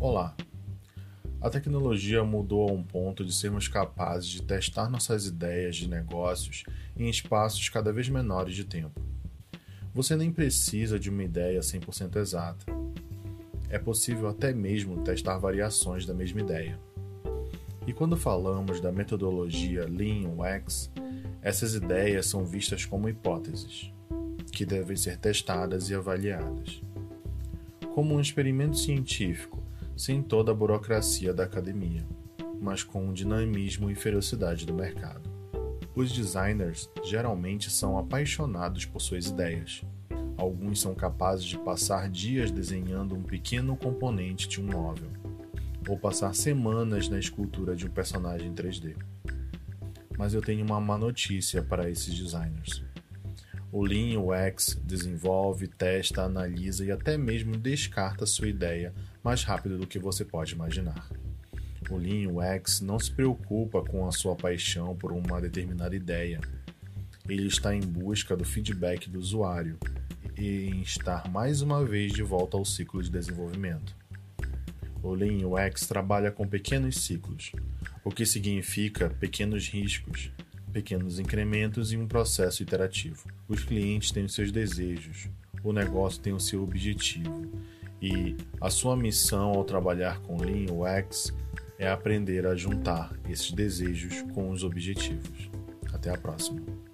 Olá! A tecnologia mudou a um ponto de sermos capazes de testar nossas ideias de negócios em espaços cada vez menores de tempo. Você nem precisa de uma ideia 100% exata. É possível até mesmo testar variações da mesma ideia. E quando falamos da metodologia Lean UX, essas ideias são vistas como hipóteses, que devem ser testadas e avaliadas. Como um experimento científico sem toda a burocracia da academia, mas com o dinamismo e ferocidade do mercado. Os designers geralmente são apaixonados por suas ideias. Alguns são capazes de passar dias desenhando um pequeno componente de um móvel, ou passar semanas na escultura de um personagem 3D. Mas eu tenho uma má notícia para esses designers. O Lean UX desenvolve, testa, analisa e até mesmo descarta sua ideia mais rápido do que você pode imaginar. O Lean UX não se preocupa com a sua paixão por uma determinada ideia. Ele está em busca do feedback do usuário e em estar mais uma vez de volta ao ciclo de desenvolvimento. O Lean UX trabalha com pequenos ciclos, o que significa pequenos riscos, pequenos incrementos e um processo iterativo. Os clientes têm os seus desejos, o negócio tem o seu objetivo e a sua missão ao trabalhar com Lean UX é aprender a juntar esses desejos com os objetivos. Até a próxima.